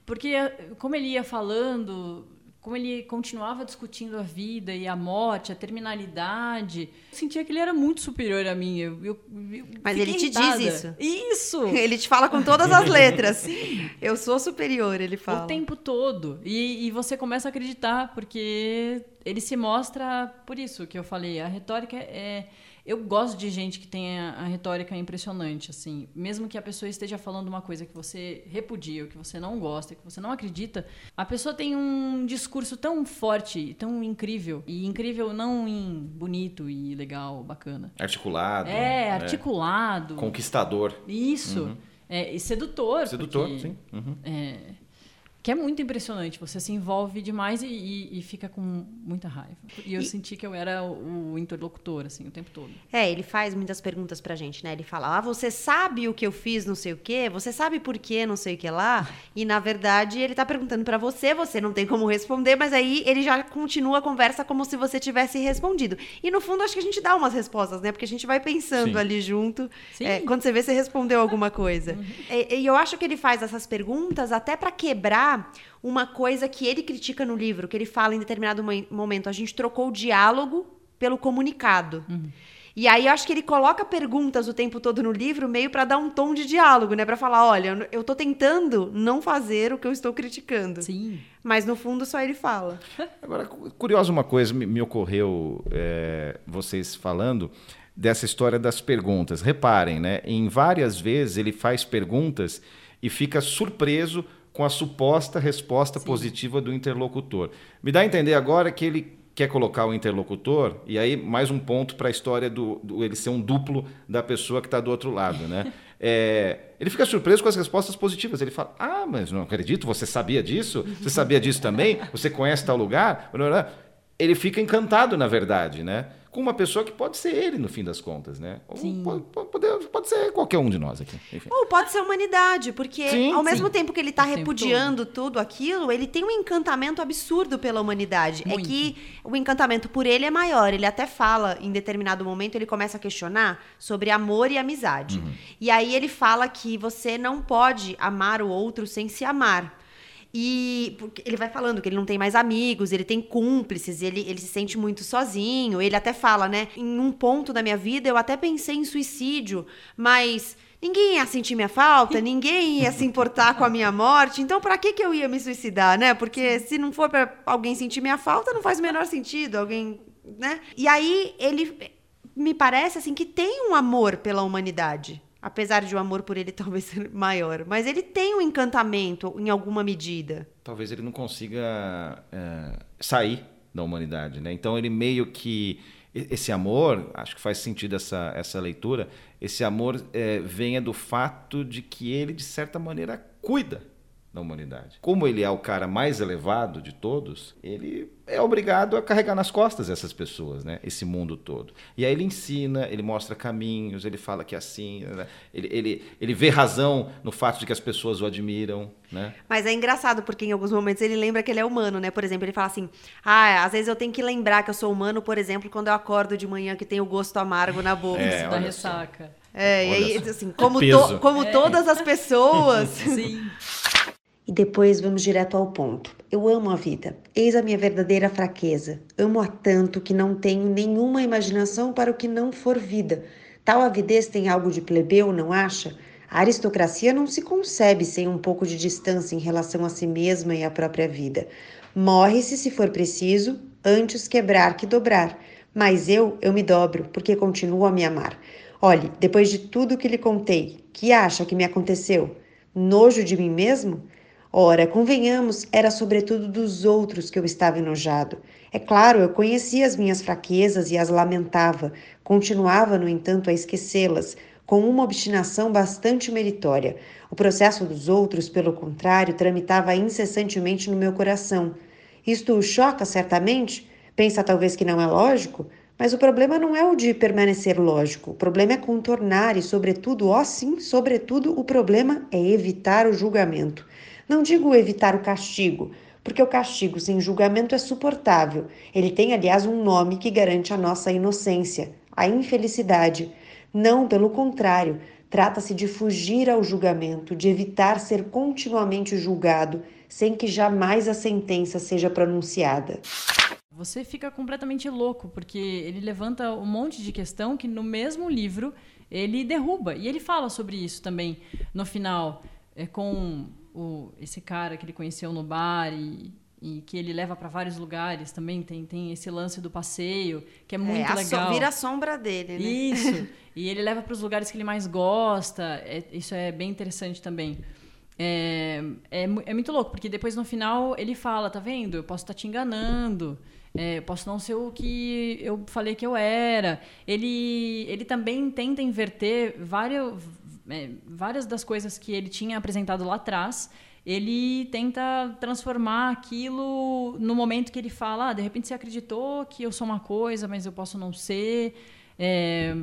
Porque, como ele ia falando como ele continuava discutindo a vida e a morte, a terminalidade, eu sentia que ele era muito superior a mim. Eu, eu, eu Mas ele te irritada. diz isso. Isso! ele te fala com todas as letras. Sim. Eu sou superior, ele fala. O tempo todo. E, e você começa a acreditar, porque ele se mostra por isso que eu falei. A retórica é eu gosto de gente que tem a, a, retórica impressionante, assim. Mesmo que a pessoa esteja falando uma coisa que você repudia, ou que você não gosta, que você não acredita, a pessoa tem um discurso tão forte, tão incrível. E incrível não em bonito e legal, bacana. Articulado. É, articulado. É. Conquistador. Isso. Uhum. É, e sedutor. Sedutor, porque, sim. Uhum. É, que é muito impressionante. Você se envolve demais e, e, e fica com muita raiva. E eu e... senti que eu era o, o, interlocutor, assim, o tempo todo. É, ele faz muitas perguntas pra gente, né? Ele fala, ah, você sabe o que eu fiz, não sei o quê? Você sabe por quê, não sei o que lá? E, na verdade, ele tá perguntando para você, você não tem como responder, mas aí ele já continua a conversa como se você tivesse respondido. E, no fundo, acho que a gente dá umas respostas, né? Porque a gente vai pensando Sim. ali junto. É, quando você vê, você respondeu alguma coisa. Uhum. E, e eu acho que ele faz essas perguntas até para quebrar uma coisa que ele critica no livro, que ele fala em determinado momento. A gente trocou o diálogo pelo comunicado. Uhum. E aí eu acho que ele coloca perguntas o tempo todo no livro, meio para dar um tom de diálogo, né? Para falar, olha, eu tô tentando não fazer o que eu estou criticando. Sim. Mas no fundo só ele fala. Agora, curiosa uma coisa me, me ocorreu é, vocês falando dessa história das perguntas. Reparem, né? Em várias vezes ele faz perguntas e fica surpreso com a suposta resposta Sim. positiva do interlocutor. Me dá a entender agora que ele quer colocar o interlocutor, e aí mais um ponto para a história do, do, ele ser um duplo da pessoa que está do outro lado, né? É, ele fica surpreso com as respostas positivas. Ele fala: Ah, mas não acredito, você sabia disso? Você sabia disso também? Você conhece tal lugar? Ele fica encantado, na verdade, né? Com uma pessoa que pode ser ele, no fim das contas, né? Sim. Pode, pode, pode, ser qualquer um de nós aqui. Enfim. Ou pode ser a humanidade, porque sim, ao mesmo sim. tempo que ele está repudiando tudo aquilo, ele tem um encantamento absurdo pela humanidade. É Muito. É que o encantamento por ele é maior. Ele até fala, em determinado momento, ele começa a questionar sobre amor e amizade. Uhum. E aí ele fala que você não pode amar o outro sem se amar. E ele vai falando que ele não tem mais amigos, ele tem cúmplices, ele, ele se sente muito sozinho. Ele até fala, né? Em um ponto da minha vida eu até pensei em suicídio, mas ninguém ia sentir minha falta, ninguém ia se importar com a minha morte. Então, para que que eu ia me suicidar, né? Porque se não for para alguém sentir minha falta, não faz o menor sentido. Alguém, né? E aí ele me parece assim que tem um amor pela humanidade. Apesar de o amor por ele talvez ser maior. Mas ele tem um encantamento em alguma medida. Talvez ele não consiga é, sair da humanidade, né? Então ele meio que esse amor, acho que faz sentido essa, essa leitura, esse amor é, venha do fato de que ele, de certa maneira, cuida da humanidade. Como ele é o cara mais elevado de todos, ele é obrigado a carregar nas costas essas pessoas, né? Esse mundo todo. E aí ele ensina, ele mostra caminhos, ele fala que é assim, né? ele, ele, ele vê razão no fato de que as pessoas o admiram, né? Mas é engraçado porque em alguns momentos ele lembra que ele é humano, né? Por exemplo, ele fala assim: "Ah, às vezes eu tenho que lembrar que eu sou humano, por exemplo, quando eu acordo de manhã que tem o gosto amargo na boca é, da ressaca". É, e aí assim, como, to, como é. todas as pessoas. Sim. E depois vamos direto ao ponto. Eu amo a vida. Eis a minha verdadeira fraqueza. Amo-a tanto que não tenho nenhuma imaginação para o que não for vida. Tal avidez tem algo de plebeu, não acha? A aristocracia não se concebe sem um pouco de distância em relação a si mesma e à própria vida. Morre-se se for preciso, antes quebrar que dobrar. Mas eu, eu me dobro, porque continuo a me amar. Olhe, depois de tudo que lhe contei, que acha que me aconteceu? Nojo de mim mesmo? Ora, convenhamos, era sobretudo dos outros que eu estava enojado. É claro, eu conhecia as minhas fraquezas e as lamentava, continuava, no entanto, a esquecê-las, com uma obstinação bastante meritória. O processo dos outros, pelo contrário, tramitava incessantemente no meu coração. Isto o choca certamente? Pensa talvez que não é lógico? Mas o problema não é o de permanecer lógico, o problema é contornar e, sobretudo, ó sim, sobretudo, o problema é evitar o julgamento. Não digo evitar o castigo, porque o castigo sem julgamento é suportável. Ele tem, aliás, um nome que garante a nossa inocência, a infelicidade. Não, pelo contrário, trata-se de fugir ao julgamento, de evitar ser continuamente julgado, sem que jamais a sentença seja pronunciada. Você fica completamente louco, porque ele levanta um monte de questão que no mesmo livro ele derruba. E ele fala sobre isso também no final, é, com o, esse cara que ele conheceu no bar e, e que ele leva para vários lugares também. Tem, tem esse lance do passeio, que é muito é, legal. So, vira a sombra dele, né? Isso. e ele leva para os lugares que ele mais gosta. É, isso é bem interessante também. É, é, é, muito louco, porque depois no final ele fala, tá vendo? Eu posso estar tá te enganando. É, posso não ser o que eu falei que eu era. Ele, ele também tenta inverter várias, é, várias das coisas que ele tinha apresentado lá atrás ele tenta transformar aquilo no momento que ele fala, ah, de repente você acreditou que eu sou uma coisa, mas eu posso não ser. É,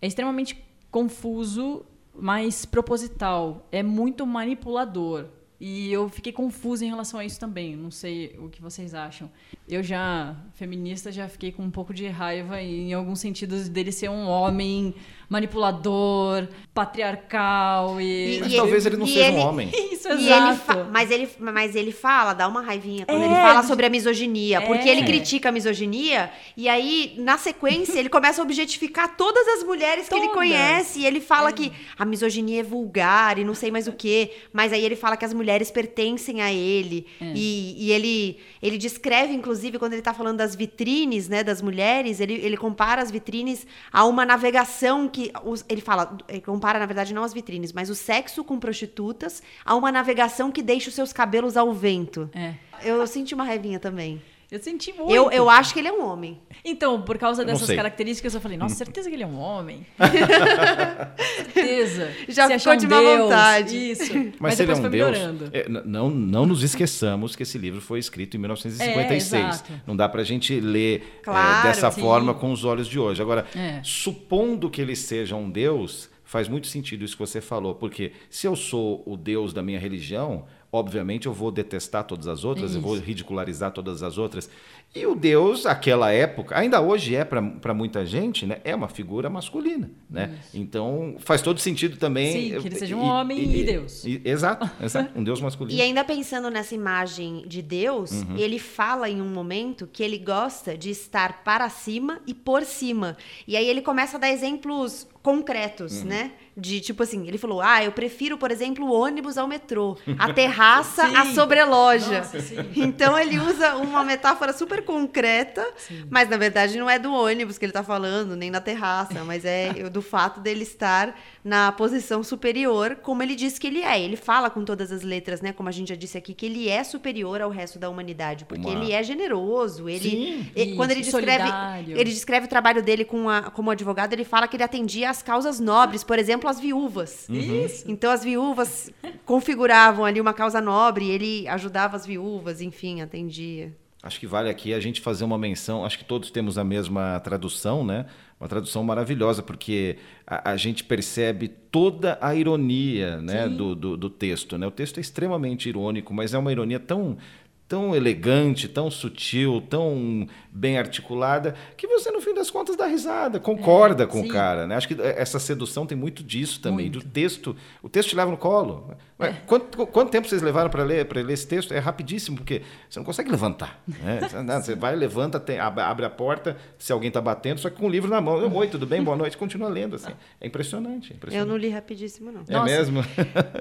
é extremamente confuso, mas proposital. É muito manipulador. E eu fiquei confusa em relação a isso também. Não sei o que vocês acham. Eu já, feminista, já fiquei com um pouco de raiva em alguns sentidos dele ser um homem manipulador, patriarcal e. e mas talvez ele não seja ele, um homem. Isso, exato. Ele mas, ele, mas ele fala, dá uma raivinha quando é, ele fala sobre a misoginia. É. Porque ele critica a misoginia e aí, na sequência, ele começa a objetificar todas as mulheres todas. que ele conhece. E ele fala é. que a misoginia é vulgar e não sei mais o quê. Mas aí ele fala que as mulheres pertencem a ele. É. E, e ele, ele descreve, inclusive, quando ele tá falando das vitrines, né, das mulheres, ele, ele compara as vitrines a uma navegação que os, ele fala, ele compara na verdade não as vitrines, mas o sexo com prostitutas a uma navegação que deixa os seus cabelos ao vento. É. Eu senti uma revinha também. Eu senti muito. Eu, eu acho que ele é um homem. Então, por causa dessas características, eu falei, nossa, certeza que ele é um homem. certeza. Já Se ficou de má Deus, vontade. Isso. Mas, Mas se ele é um Deus, é, não, não nos esqueçamos que esse livro foi escrito em 1956. É, não dá pra gente ler é, claro, é, dessa sim. forma com os olhos de hoje. Agora, é. supondo que ele seja um Deus, faz muito sentido isso que você falou, porque se eu sou o Deus da minha religião, obviamente eu vou detestar todas as outras, Isso. eu vou ridicularizar todas as outras. E o Deus, aquela época, ainda hoje é para muita gente, né, é uma figura masculina. Né? Então faz todo sentido também. Sim, que ele seja um e, homem e, e Deus. E, exato, exato, um Deus masculino. E ainda pensando nessa imagem de Deus, uhum. ele fala em um momento que ele gosta de estar para cima e por cima. E aí ele começa a dar exemplos concretos, uhum. né? De tipo assim, ele falou: Ah, eu prefiro, por exemplo, o ônibus ao metrô, a terraça à sobreloja. Nossa, então ele usa uma metáfora super concreta, sim. mas na verdade não é do ônibus que ele tá falando, nem na terraça, mas é do fato dele estar na posição superior, como ele diz que ele é. Ele fala com todas as letras, né? Como a gente já disse aqui, que ele é superior ao resto da humanidade, porque uma... ele é generoso. Ele, Sim, ele quando ele descreve, ele descreve o trabalho dele com a, como advogado, ele fala que ele atendia as causas nobres, por exemplo, as viúvas. Uhum. Então as viúvas configuravam ali uma causa nobre, ele ajudava as viúvas, enfim, atendia. Acho que vale aqui a gente fazer uma menção. Acho que todos temos a mesma tradução, né? Uma tradução maravilhosa, porque a, a gente percebe toda a ironia né, do, do, do, texto. Né? O texto é extremamente irônico, mas é uma ironia tão, tão elegante, tão sutil, tão bem articulada, que você, no fim das contas, dá risada, concorda É, com sim. o cara. Né? Acho que essa sedução tem muito disso também, Muito. do texto. O texto te leva no colo. Ué, Quanto, quanto tempo vocês levaram para ler, para ler esse texto? É rapidíssimo, porque você não consegue levantar. Né? Você- vai, levanta, tem- ab- abre a porta, se alguém está batendo, só que com o livro na mão. Oi, tudo bem? Boa noite. Continua lendo. Assim. É impressionante. é Eu impressionante. não li rapidíssimo, não. É Nossa. mesmo?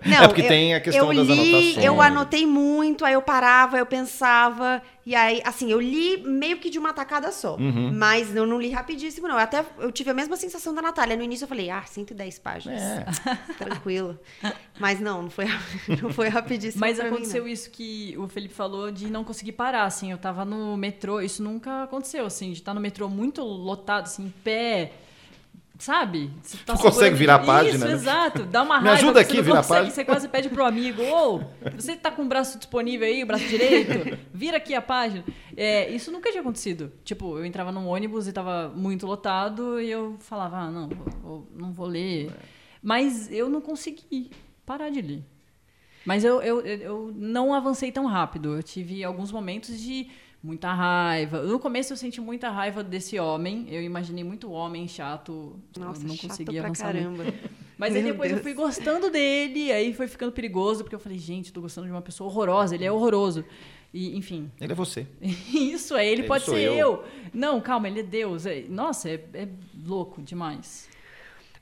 Não, é porque eu- tem a questão eu das li, anotações. Eu anotei muito, aí eu parava, eu pensava, e aí, assim, eu li meio que de uma tacada só. Uhum. Mas eu não li rapidíssimo, não. Eu até eu tive a mesma sensação da Natália. No início eu falei, ah, 110 páginas. É. Tranquilo. Mas não, não foi, não foi rapidíssimo. Mas mim, aconteceu não. isso que o Felipe falou de não conseguir parar, assim. Eu tava no metrô, isso nunca aconteceu, assim, de estar no metrô muito lotado, assim, em pé. Sabe? Você tá Tu consegue segurando- virar a página, Isso, né? exato. Dá uma Me ajuda aqui, vira a página. Você quase pede pro amigo, ô, você tá com o braço disponível aí, o braço direito? Vira aqui a página. É, isso nunca tinha acontecido. Tipo, eu entrava num ônibus e tava muito lotado e eu falava, ah, não, vou- não vou ler. Mas eu não consegui parar de ler. Mas eu, eu- eu não avancei tão rápido. Eu tive alguns momentos de muita raiva. No começo eu senti muita raiva desse homem. Eu imaginei muito homem chato. Nossa, eu não chato conseguia pra avançar muito. caramba. Mas aí Meu depois eu Deus. fui gostando dele, aí foi ficando perigoso, porque eu falei, gente, tô gostando de uma pessoa horrorosa, ele é horroroso. E, enfim, Ele é você. isso aí, ele Ele pode ser eu. eu. Não, calma, ele é Deus. É- nossa, é, é louco demais.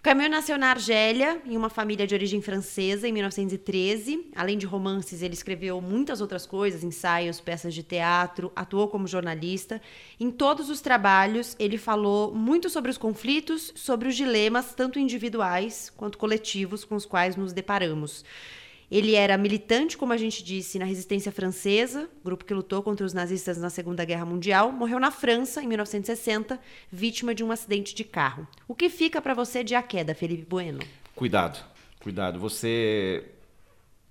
Camus nasceu na Argélia, em uma família de origem francesa, em 1913. Além de romances, ele escreveu muitas outras coisas, ensaios, peças de teatro, atuou como jornalista. Em todos os trabalhos, ele falou muito sobre os conflitos, sobre os dilemas, tanto individuais quanto coletivos, com os quais nos deparamos. Ele era militante, como a gente disse, na resistência francesa, grupo que lutou contra os nazistas na Segunda Guerra Mundial. Morreu na França, em 1960, vítima de um acidente de carro. O que fica para você de A Queda, Felipe Bueno? Cuidado. Cuidado. Você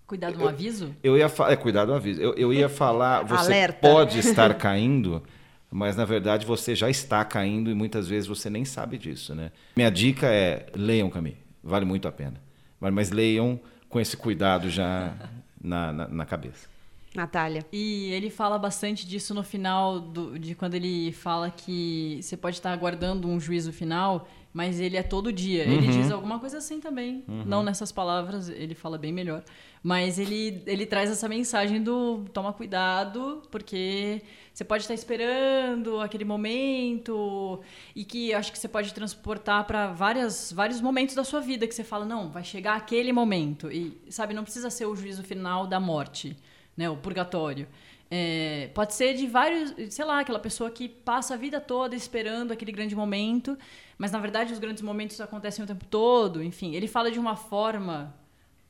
Cuidado no aviso? Eu ia falar. É, cuidado, aviso. Eu, eu ia falar. Você Alerta. pode estar caindo, mas na verdade você já está caindo e muitas vezes você nem sabe disso, né? Minha dica é: leiam, Camille. Vale muito a pena. Mas, mas leiam com esse cuidado já na, na, na cabeça. Natália. E ele fala bastante disso no final, do- de quando ele fala que você pode estar aguardando um juízo final, mas ele é todo dia. Ele diz alguma coisa assim também. Não nessas palavras, ele fala bem melhor. Mas ele, ele traz essa mensagem do toma cuidado, porque você pode estar esperando aquele momento e que acho que você pode transportar para vários momentos da sua vida que você fala, não, vai chegar aquele momento. E, sabe, não precisa ser o juízo final da morte né, o purgatório. É, pode ser de vários, sei lá, aquela pessoa que passa a vida toda esperando aquele grande momento, mas na verdade os grandes momentos acontecem o tempo todo. Enfim, ele fala de uma forma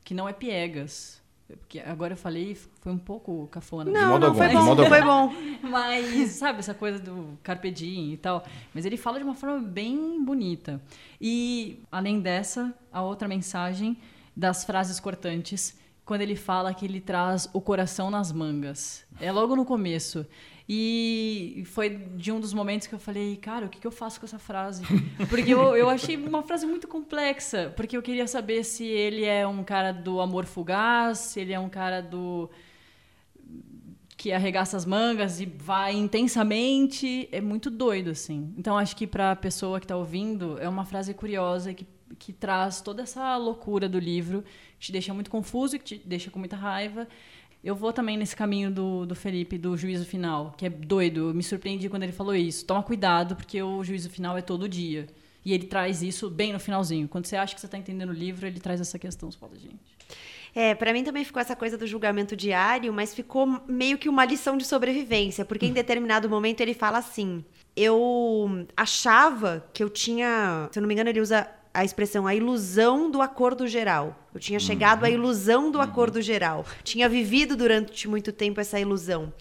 que não é piegas. Porque agora eu falei, foi um pouco cafona. Não, modo não, algum, foi bom, modo foi bom. Mas, sabe, essa coisa do carpe diem e tal. Mas ele fala de uma forma bem bonita. E, além dessa, a outra mensagem das frases cortantes, quando ele fala que ele traz o coração nas mangas. É logo no começo. E foi de um dos momentos que eu falei, cara, o que, que eu faço com essa frase? Porque eu, eu achei uma frase muito complexa. Porque eu queria saber se ele é um cara do amor fugaz, se ele é um cara do que arregaça as mangas e vai intensamente, é muito doido, assim. Então, acho que para a pessoa que está ouvindo, é uma frase curiosa que, que traz toda essa loucura do livro, que te deixa muito confuso, que te deixa com muita raiva. Eu vou também nesse caminho do, do Felipe, do juízo final, que é doido. Eu me surpreendi quando ele falou isso. Toma cuidado, porque o juízo final é todo dia. E ele traz isso bem no finalzinho. Quando você acha que você está entendendo o livro, ele traz essa questão. Você fala, gente... É, para mim também ficou essa coisa do julgamento diário, mas ficou meio que uma lição de sobrevivência, porque em determinado momento ele fala assim: eu achava que eu tinha, se eu não me engano, ele usa a expressão a ilusão do acordo geral. Eu tinha chegado à ilusão do acordo geral. Tinha vivido durante muito tempo essa ilusão.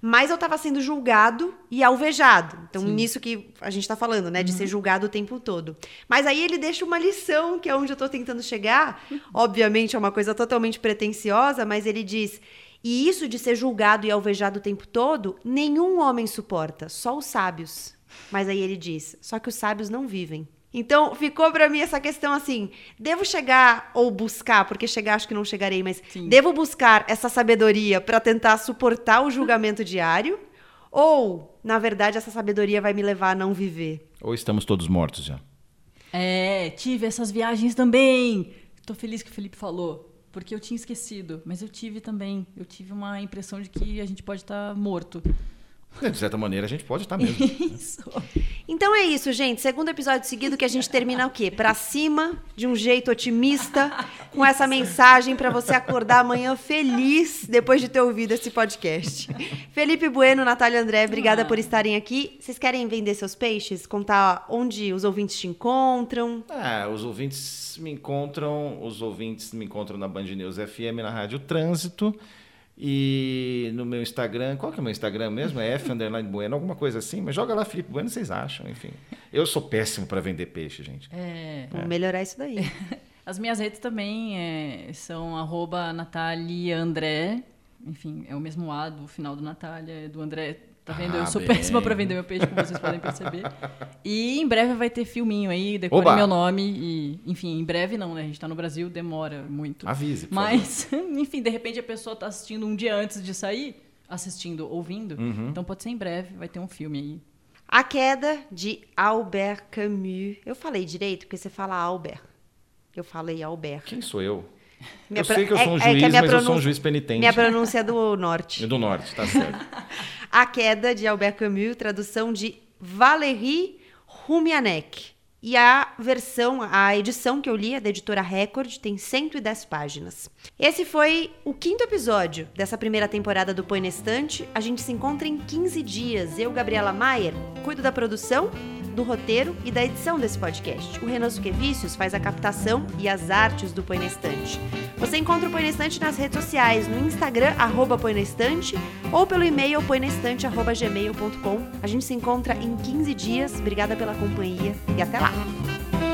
Mas eu estava sendo julgado e alvejado. Então, nisso que a gente está falando, né? De ser julgado o tempo todo. Mas aí ele deixa uma lição, que é onde eu estou tentando chegar. Obviamente é uma coisa totalmente pretensiosa, mas ele diz. E isso de ser julgado e alvejado o tempo todo, nenhum homem suporta, só os sábios. Mas aí ele diz: só que os sábios não vivem. Então, ficou pra mim essa questão assim: devo chegar ou buscar, porque chegar acho que não chegarei, mas Sim. devo buscar essa sabedoria pra tentar suportar o julgamento diário? Ou, na verdade, essa sabedoria vai me levar a não viver? Ou estamos todos mortos já? É, tive essas viagens também. Tô feliz que o Felipe falou, porque eu tinha esquecido, mas eu tive também. Eu tive uma impressão de que a gente pode estar morto. É, De certa maneira, a gente pode estar mesmo. Isso. Então é isso, gente. Segundo episódio seguido que a gente termina o quê? Pra cima, de um jeito otimista, com essa mensagem pra você acordar amanhã feliz depois de ter ouvido esse podcast. Felipe Bueno, Natália André, obrigada por estarem aqui. Vocês querem vender seus peixes? Contar onde os ouvintes te encontram? Ah, os ouvintes me encontram, os ouvintes me encontram na Band News FM, na Rádio Trânsito e no meu Instagram. Qual que é o meu Instagram mesmo? É F underline Bueno, alguma coisa assim. Mas joga lá Felipe Bueno, vocês acham, enfim. Eu sou péssimo para vender peixe, gente. É, Vamos melhorar isso daí. As minhas redes também é, são arroba Natália André. Enfim, é o mesmo A do final do Natália, é do André. Tá vendo? Ah, eu sou bem. péssima pra vender meu peixe, como vocês podem perceber. E em breve vai ter filminho aí, decore Oba! meu nome. E, enfim, em breve não, né? A gente tá no Brasil, demora muito. Avise, por Mas, enfim, de repente a pessoa tá assistindo um dia antes de sair, assistindo, ouvindo. Uhum. Então pode ser em breve, vai ter um filme aí. A Queda, de Albert Camus. Eu falei direito, porque você fala Albert. Eu falei Albert. Quem sou eu? Minha eu pro- sei que eu é- sou um é a juiz, minha mas eu sou um juiz penitente. Minha pronúncia é do norte. E do norte, tá certo. A Queda, de Albert Camus, tradução de Valérie Rumianek. E a versão, a edição que eu li é da editora Record, tem 110 páginas. Esse foi o quinto episódio dessa primeira temporada do Põe na Estante. A gente se encontra em 15 dias. Eu, Gabriela Maier, cuido da produção, do roteiro e da edição desse podcast. O Renan Suquevicius faz a captação e as artes do Põe na Estante. Você encontra o Põe na Estante nas redes sociais, no Instagram, arroba Põe na Estante, ou pelo e-mail põenaestante.gmail.com. A gente se encontra em 15 dias. Obrigada pela companhia e até lá! Bye.